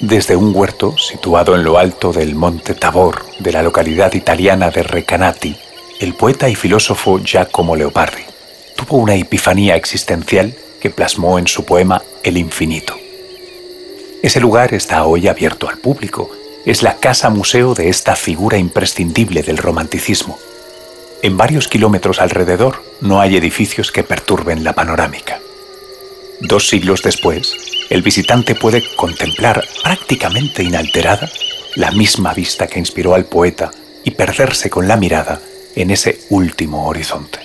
Desde un huerto situado en lo alto del monte Tabor de la localidad italiana de Recanati, el poeta y filósofo Giacomo Leopardi tuvo una epifanía existencial que plasmó en su poema El infinito. Ese lugar está hoy abierto al público. Es la casa museo de esta figura imprescindible del romanticismo. En varios kilómetros alrededor no hay edificios que perturben la panorámica. Dos siglos después, el visitante puede contemplar prácticamente inalterada la misma vista que inspiró al poeta y perderse con la mirada en ese último horizonte.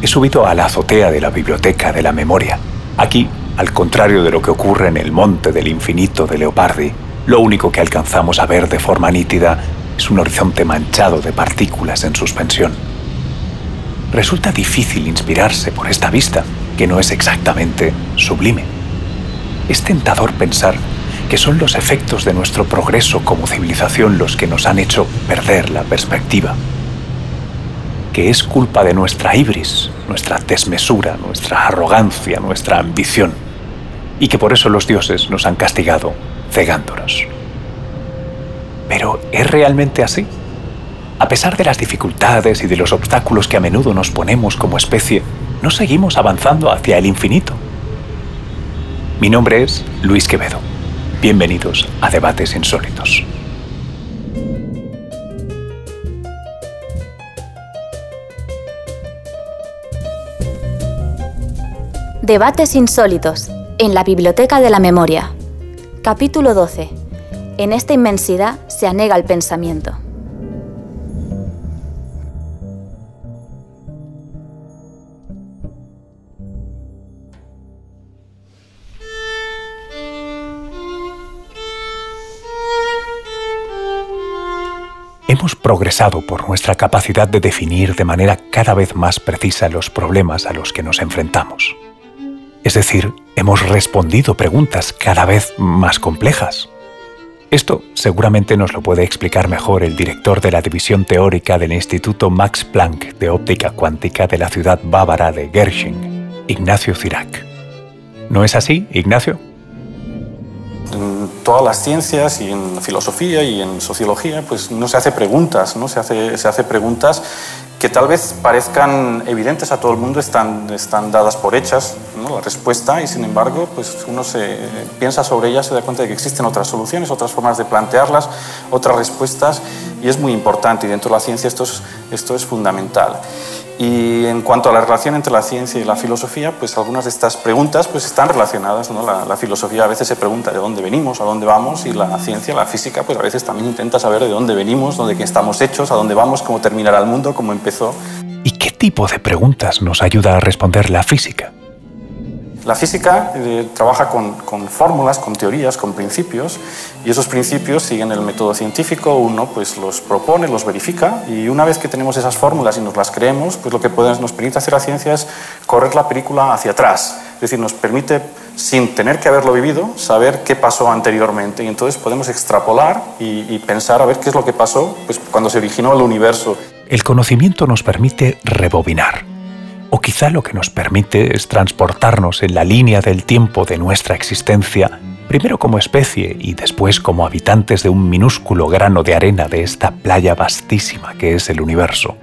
He subido a la azotea de la Biblioteca de la Memoria. Aquí, al contrario de lo que ocurre en el Monte del Infinito de Leopardi, lo único que alcanzamos a ver de forma nítida es un horizonte manchado de partículas en suspensión. Resulta difícil inspirarse por esta vista, que no es exactamente sublime. Es tentador pensar que son los efectos de nuestro progreso como civilización los que nos han hecho perder la perspectiva. Que es culpa de nuestra ibris, nuestra desmesura, nuestra arrogancia, nuestra ambición, y que por eso los dioses nos han castigado cegándonos. Pero ¿es realmente así? A pesar de las dificultades y de los obstáculos que a menudo nos ponemos como especie, ¿no seguimos avanzando hacia el infinito? Mi nombre es Luis Quevedo. Bienvenidos a Debates Insólitos. Debates Insólitos en la Biblioteca de la Memoria. Capítulo 12. En esta inmensidad se anega el pensamiento. Progresado por nuestra capacidad de definir de manera cada vez más precisa los problemas a los que nos enfrentamos. Es decir, hemos respondido preguntas cada vez más complejas. Esto seguramente nos lo puede explicar mejor el director de la división teórica del Instituto Max Planck de Óptica Cuántica de la ciudad bávara de Gershing, Ignacio Cirac. ¿No es así, Ignacio? Todas las ciencias y en filosofía y en sociología, pues no se hace preguntas, no se hace, se hace preguntas que tal vez parezcan evidentes a todo el mundo, están, están dadas por hechas la respuesta y sin embargo pues uno se piensa sobre ellas, se da cuenta de que existen otras soluciones, otras formas de plantearlas, otras respuestas y es muy importante y dentro de la ciencia esto es, esto es fundamental. Y en cuanto a la relación entre la ciencia y la filosofía, pues algunas de estas preguntas pues están relacionadas. ¿no? La, la, filosofía a veces se pregunta de dónde venimos, a dónde vamos, y la ciencia, la física, pues a veces también intenta saber de dónde venimos, dónde estamos hechos, a dónde vamos, cómo terminará el mundo, cómo empezó. ¿Y qué tipo de preguntas nos ayuda a responder la física? La física eh, trabaja con, fórmulas, con teorías, con principios, y esos principios siguen el método científico, uno pues los propone, los verifica, y una vez que tenemos esas fórmulas y nos las creemos, pues lo que puede, nos permite hacer la ciencia es correr la película hacia atrás, es decir, nos permite, sin tener que haberlo vivido, saber qué pasó anteriormente, y entonces podemos extrapolar y, y pensar a ver qué es lo que pasó pues, cuando se originó el universo. El conocimiento nos permite rebobinar o quizá lo que nos permite es transportarnos en la línea del tiempo de nuestra existencia, primero como especie y después como habitantes de un minúsculo grano de arena de esta playa vastísima que es el universo.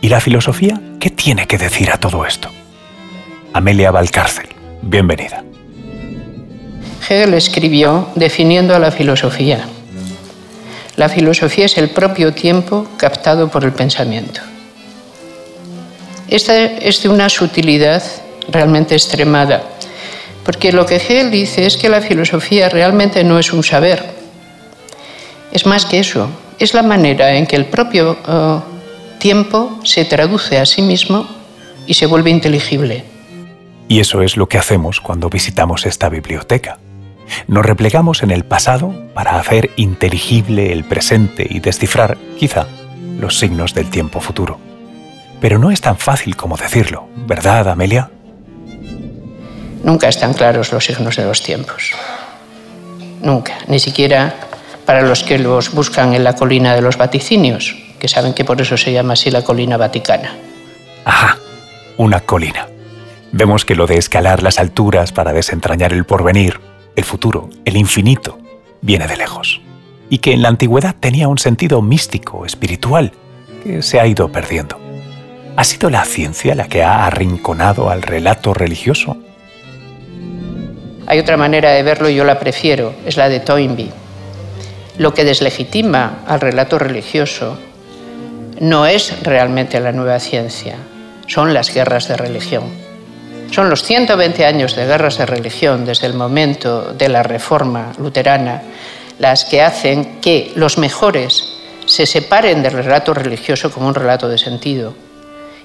¿Y la filosofía qué tiene que decir a todo esto? Amelia Valcárcel, bienvenida. Hegel escribió definiendo a la filosofía. La filosofía es el propio tiempo captado por el pensamiento. Esta es de una sutilidad realmente extremada, porque lo que Hegel dice es que la filosofía realmente no es un saber, es más que eso, es la manera en que el propio uh, tiempo se traduce a sí mismo y se vuelve inteligible. Y eso es lo que hacemos cuando visitamos esta biblioteca. Nos replegamos en el pasado para hacer inteligible el presente y descifrar, quizá, los signos del tiempo futuro. Pero no es tan fácil como decirlo, ¿verdad, Amelia? Nunca están claros los signos de los tiempos. Nunca. Ni siquiera para los que los buscan en la colina de los vaticinios, que saben que por eso se llama así la colina vaticana. Ajá, una colina. Vemos que lo de escalar las alturas para desentrañar el porvenir, el futuro, el infinito, viene de lejos. Y que en la antigüedad tenía un sentido místico, espiritual, que se ha ido perdiendo. ¿Ha sido la ciencia la que ha arrinconado al relato religioso? Hay otra manera de verlo y yo la prefiero, es la de Toynbee. Lo que deslegitima al relato religioso no es realmente la nueva ciencia, son las guerras de religión. Son los 120 años de guerras de religión desde el momento de la reforma luterana las que hacen que los mejores se separen del relato religioso como un relato de sentido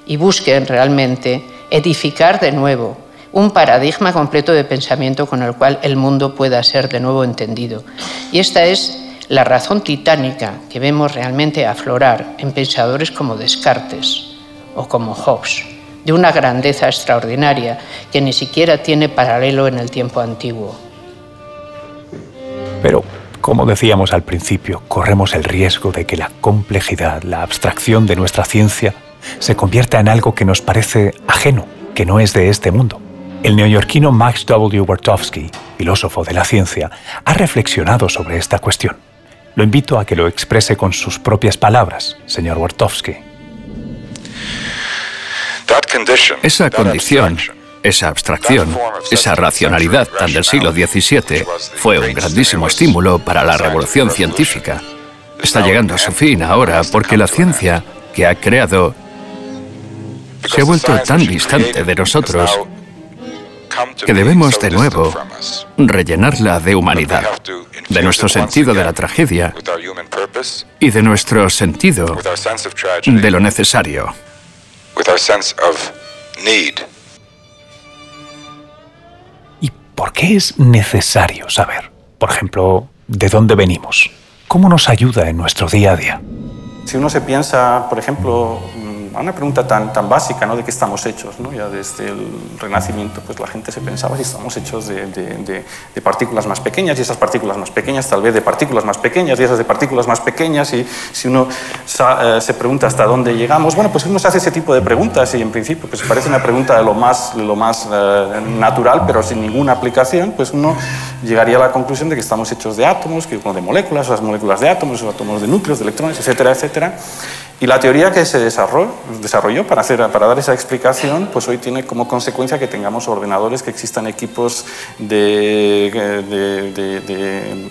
y busquen realmente edificar de nuevo un paradigma completo de pensamiento con el cual el mundo pueda ser de nuevo entendido. Y esta es la razón titánica que vemos realmente aflorar en pensadores como Descartes o como Hobbes, de una grandeza extraordinaria que ni siquiera tiene paralelo en el tiempo antiguo. Pero, como decíamos al principio, corremos el riesgo de que la complejidad, la abstracción de nuestra ciencia se convierta en algo que nos parece ajeno, que no es de este mundo. El neoyorquino Max W. Wartowski, filósofo de la ciencia, ha reflexionado sobre esta cuestión. Lo invito a que lo exprese con sus propias palabras, señor Wartowski. Esa condición, esa abstracción, esa racionalidad tan del siglo XVII fue un grandísimo estímulo para la revolución científica. Está llegando a su fin ahora porque la ciencia que ha creado se ha vuelto tan distante de nosotros que debemos de nuevo rellenarla de humanidad, de nuestro sentido de la tragedia y de nuestro sentido de lo necesario. ¿Y por qué es necesario saber? Por ejemplo, ¿de dónde venimos? ¿Cómo nos ayuda en nuestro día a día? Si uno se piensa, por ejemplo, una pregunta tan, tan básica, ¿no? De qué estamos hechos, ¿no? Ya desde el Renacimiento, pues la gente se pensaba si estamos hechos de, de, partículas más pequeñas y esas partículas más pequeñas, tal vez de partículas más pequeñas y esas de partículas más pequeñas y si uno eh, se pregunta hasta dónde llegamos, bueno, pues uno se hace ese tipo de preguntas y en principio pues parece una pregunta de lo más, lo más eh, natural, pero sin ninguna aplicación, pues uno llegaría a la conclusión de que estamos hechos de átomos, que, de moléculas, las moléculas de átomos, o átomos de núcleos, de electrones, etcétera, etcétera. Y la teoría que se desarrolló, para, hacer, para dar esa explicación, pues hoy tiene como consecuencia que tengamos ordenadores, que existan equipos de, de,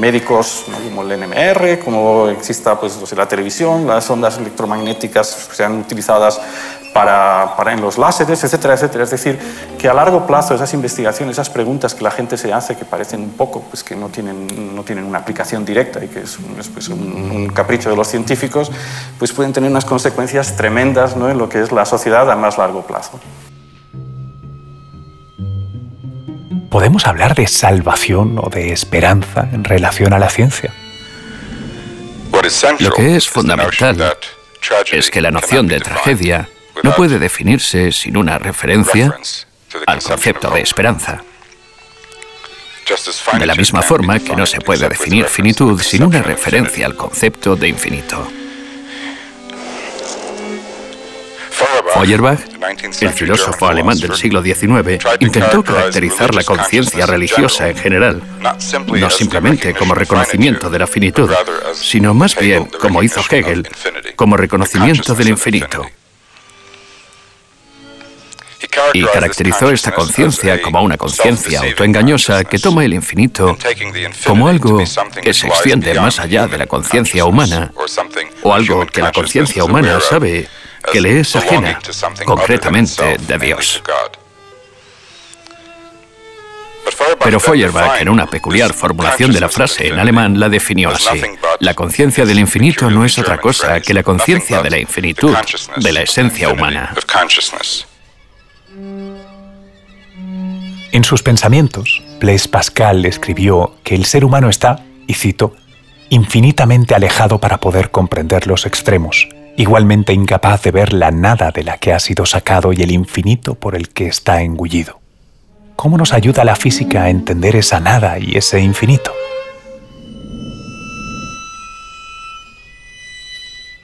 médicos como el NMR, como exista pues, la televisión, las ondas electromagnéticas sean utilizadas para, para, en los láseres, etcétera, etcétera. Es decir, que a largo plazo esas investigaciones, esas preguntas que la gente se hace, que parecen un poco, pues que no tienen, no tienen una aplicación directa y que es, un, pues, un, capricho de los científicos, pues pueden tener unas consecuencias tremendas ¿no? en lo que es la sociedad a más largo plazo. ¿Podemos hablar de salvación o de esperanza en relación a la ciencia? Lo que es fundamental es que la noción de tragedia no puede definirse sin una referencia al concepto de esperanza. De la misma forma que no se puede definir finitud sin una referencia al concepto de infinito. Feuerbach, el filósofo alemán del siglo XIX, intentó caracterizar la conciencia religiosa en general, no simplemente como reconocimiento de la finitud, sino más bien, como hizo Hegel, como reconocimiento del infinito y caracterizó esta conciencia como una conciencia autoengañosa que toma el infinito como algo que se extiende más allá de la conciencia humana o algo que la conciencia humana sabe que le es ajena, concretamente de Dios. Pero Feuerbach, en una peculiar formulación de la frase en alemán, la definió así. La conciencia del infinito no es otra cosa que la conciencia de la infinitud, de la esencia humana. En sus pensamientos, Blaise Pascal escribió que el ser humano está, y cito, infinitamente alejado para poder comprender los extremos, igualmente incapaz de ver la nada de la que ha sido sacado y el infinito por el que está engullido. ¿Cómo nos ayuda la física a entender esa nada y ese infinito?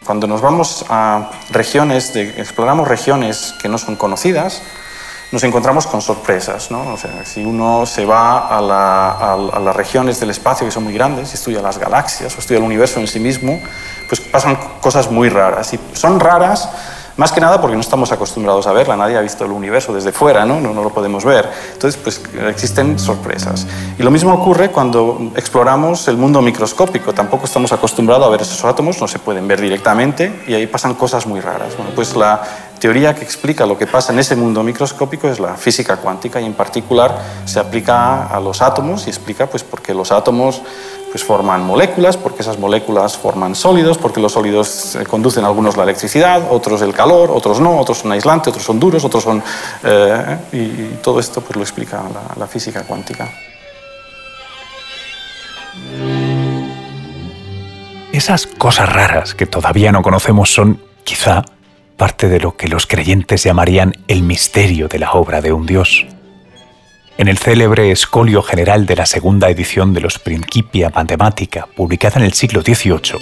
Cuando nos vamos a regiones, exploramos regiones que no son conocidas, nos encontramos con sorpresas. ¿no? O sea, si uno se va a, a, las regiones del espacio que son muy grandes, estudia las galaxias o estudia el universo en sí mismo, pues pasan cosas muy raras. Y son raras más que nada porque no estamos acostumbrados a verla, nadie ha visto el universo desde fuera, ¿no? No, lo podemos ver. Entonces, pues existen sorpresas. Y lo mismo ocurre cuando exploramos el mundo microscópico, tampoco estamos acostumbrados a ver esos átomos, no se pueden ver directamente y ahí pasan cosas muy raras. Pues la teoría que explica lo que pasa en ese mundo microscópico es la física cuántica y en particular se aplica a los átomos y explica pues por qué los átomos pues forman moléculas, porque esas moléculas forman sólidos, porque los sólidos eh, conducen algunos la electricidad, otros el calor, otros no, otros son aislantes, otros son duros, otros son... Eh, y, todo esto pues lo explica la física cuántica. Esas cosas raras que todavía no conocemos son, quizá, parte de lo que los creyentes llamarían el misterio de la obra de un Dios. En el célebre Escolio General de la segunda edición de los Principia Mathematica, publicada en el siglo XVIII,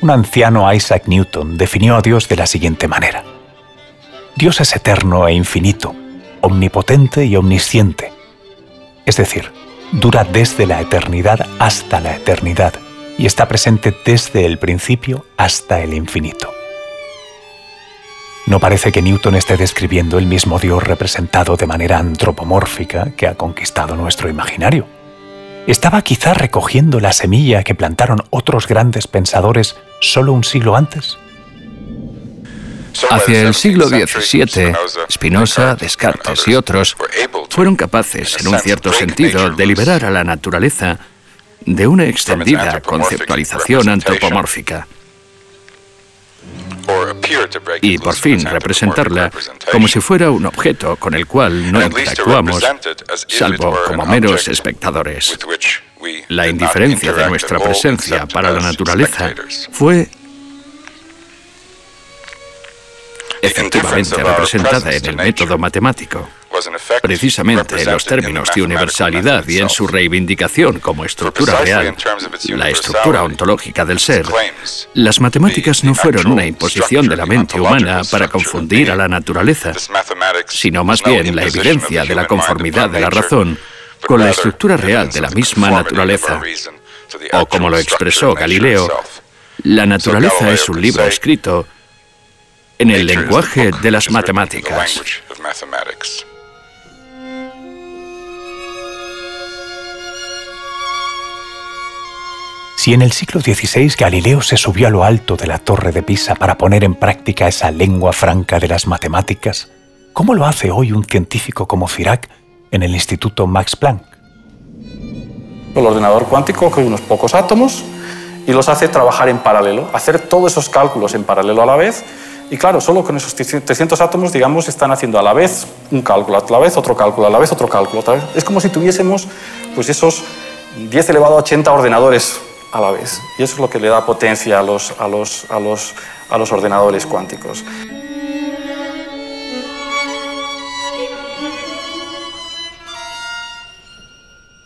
un anciano Isaac Newton definió a Dios de la siguiente manera. Dios es eterno e infinito, omnipotente y omnisciente. Es decir, dura desde la eternidad hasta la eternidad y está presente desde el principio hasta el infinito. No parece que Newton esté describiendo el mismo Dios representado de manera antropomórfica que ha conquistado nuestro imaginario. ¿Estaba quizá recogiendo la semilla que plantaron otros grandes pensadores solo un siglo antes? Hacia el siglo XVII, Spinoza, Descartes y otros fueron capaces, en un cierto sentido, de liberar a la naturaleza de una extendida conceptualización antropomórfica y por fin representarla como si fuera un objeto con el cual no interactuamos, salvo como meros espectadores. La indiferencia de nuestra presencia para la naturaleza fue efectivamente representada en el método matemático. Precisamente en los términos de universalidad y en su reivindicación como estructura real, la estructura ontológica del ser, las matemáticas no fueron una imposición de la mente humana para confundir a la naturaleza, sino más bien la evidencia de la conformidad de la razón con la estructura real de la misma naturaleza. O como lo expresó Galileo, la naturaleza es un libro escrito en el lenguaje de las matemáticas. Si en el siglo XVI Galileo se subió a lo alto de la torre de Pisa para poner en práctica esa lengua franca de las matemáticas, ¿cómo lo hace hoy un científico como Firac en el Instituto Max Planck? El ordenador cuántico coge unos pocos átomos y los hace trabajar en paralelo, hacer todos esos cálculos en paralelo a la vez. Y claro, solo con esos 300 átomos, digamos, están haciendo a la vez un cálculo, a la vez otro cálculo, a la vez otro cálculo. Otra vez. Es como si tuviésemos pues esos 10 elevado a 80 ordenadores a la vez. Y eso es lo que le da potencia a los, a los, a los, a los ordenadores cuánticos.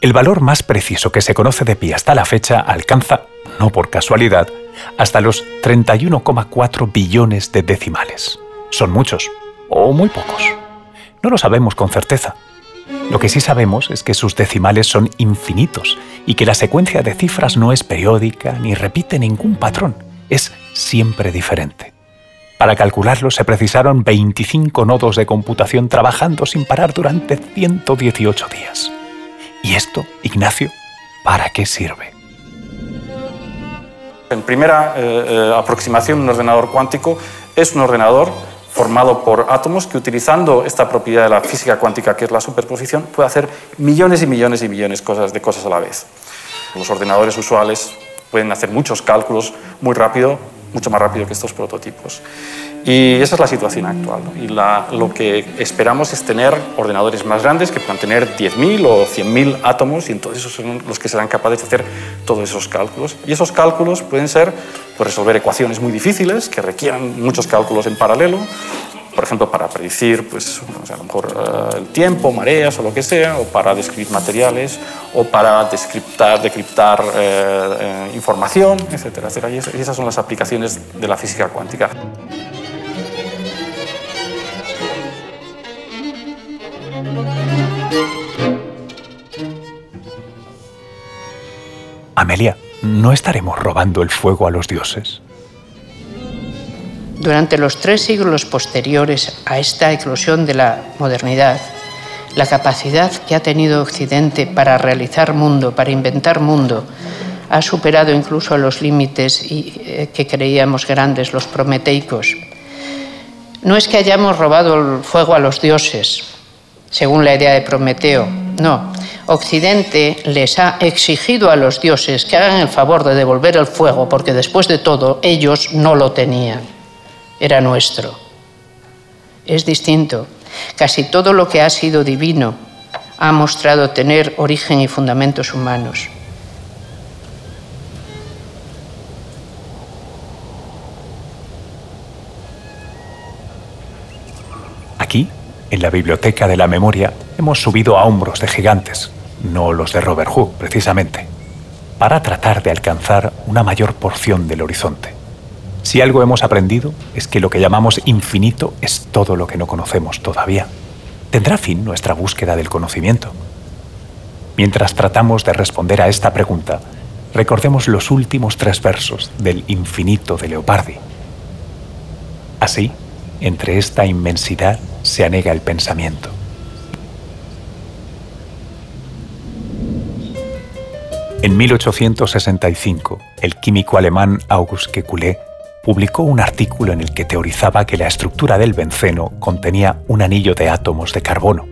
El valor más preciso que se conoce de pi hasta la fecha alcanza, no por casualidad, hasta los 31,4 billones de decimales. Son muchos, o muy pocos. No lo sabemos con certeza, lo que sí sabemos es que sus decimales son infinitos y que la secuencia de cifras no es periódica ni repite ningún patrón, es siempre diferente. Para calcularlo se precisaron 25 nodos de computación trabajando sin parar durante 118 días. ¿Y esto, Ignacio, para qué sirve? En primera eh, eh, aproximación, un ordenador cuántico es un ordenador formado por átomos que utilizando esta propiedad de la física cuántica que es la superposición puede hacer millones y millones y millones de cosas a la vez. Los ordenadores usuales pueden hacer muchos cálculos muy rápido, mucho más rápido que estos prototipos. Y esa es la situación actual. Y lo que esperamos es tener ordenadores más grandes que puedan tener 10.000 o 100.000 átomos y entonces esos son los que serán capaces de hacer todos esos cálculos. Y esos cálculos pueden ser pues, resolver ecuaciones muy difíciles que requieran muchos cálculos en paralelo, por ejemplo, para predecir, pues, a lo mejor eh, el tiempo, mareas o lo que sea, o para describir materiales, o para descriptar, decriptar eh, información, etcétera, etcétera. Y esas son las aplicaciones de la física cuántica. Amelia, ¿no estaremos robando el fuego a los dioses? Durante los tres siglos posteriores a esta eclosión de la modernidad, la capacidad que ha tenido Occidente para realizar mundo, para inventar mundo, ha superado incluso los límites eh, que creíamos grandes, los prometeicos. No es que hayamos robado el fuego a los dioses, según la idea de Prometeo, no. Occidente les ha exigido a los dioses que hagan el favor de devolver el fuego, porque después de todo ellos no lo tenían, era nuestro. Es distinto. Casi todo lo que ha sido divino ha mostrado tener origen y fundamentos humanos. Aquí, en la biblioteca de la memoria, hemos subido a hombros de gigantes, no los de Robert Hooke precisamente, para tratar de alcanzar una mayor porción del horizonte. Si algo hemos aprendido es que lo que llamamos infinito es todo lo que no conocemos todavía. ¿Tendrá fin nuestra búsqueda del conocimiento? Mientras tratamos de responder a esta pregunta, recordemos los últimos tres versos del Infinito de Leopardi. Así, entre esta inmensidad se anega el pensamiento. En 1865, el químico alemán August Kekulé publicó un artículo en el que teorizaba que la estructura del benceno contenía un anillo de átomos de carbono.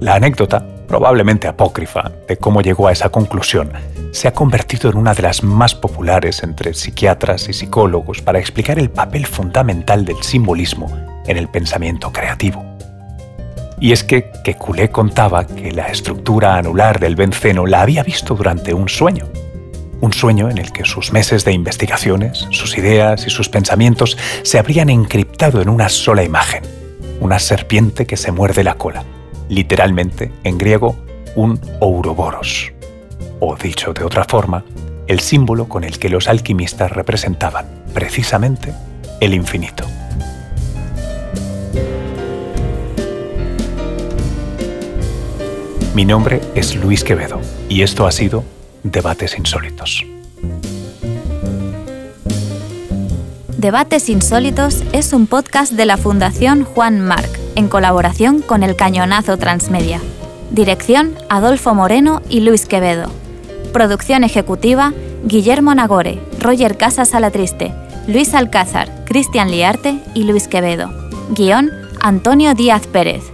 La anécdota, probablemente apócrifa, de cómo llegó a esa conclusión, se ha convertido en una de las más populares entre psiquiatras y psicólogos para explicar el papel fundamental del simbolismo en el pensamiento creativo. Y es que Kekulé contaba que la estructura anular del benceno la había visto durante un sueño, un sueño en el que sus meses de investigaciones, sus ideas y sus pensamientos se habrían encriptado en una sola imagen, una serpiente que se muerde la cola, literalmente, en griego, un ouroboros. O dicho de otra forma, el símbolo con el que los alquimistas representaban, precisamente, el infinito. Mi nombre es Luis Quevedo y esto ha sido Debates Insólitos. Debates Insólitos es un podcast de la Fundación Juan Marc, en colaboración con el Cañonazo Transmedia. Dirección Adolfo Moreno y Luis Quevedo. Producción ejecutiva Guillermo Nagore, Roger Casas Alatriste, Luis Alcázar, Cristian Liarte y Luis Quevedo. Guión Antonio Díaz Pérez.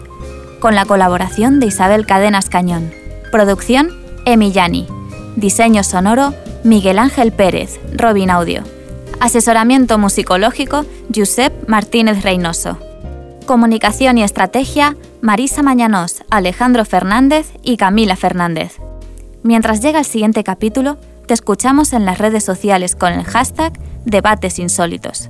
Con la colaboración de Isabel Cadenas Cañón. Producción Emillani. Diseño sonoro, Miguel Ángel Pérez, Robin Audio. Asesoramiento musicológico, Josep Martínez Reynoso. Comunicación y estrategia, Marisa Mañanós, Alejandro Fernández y Camila Fernández. Mientras llega el siguiente capítulo, te escuchamos en las redes sociales con el hashtag Debates Insólitos.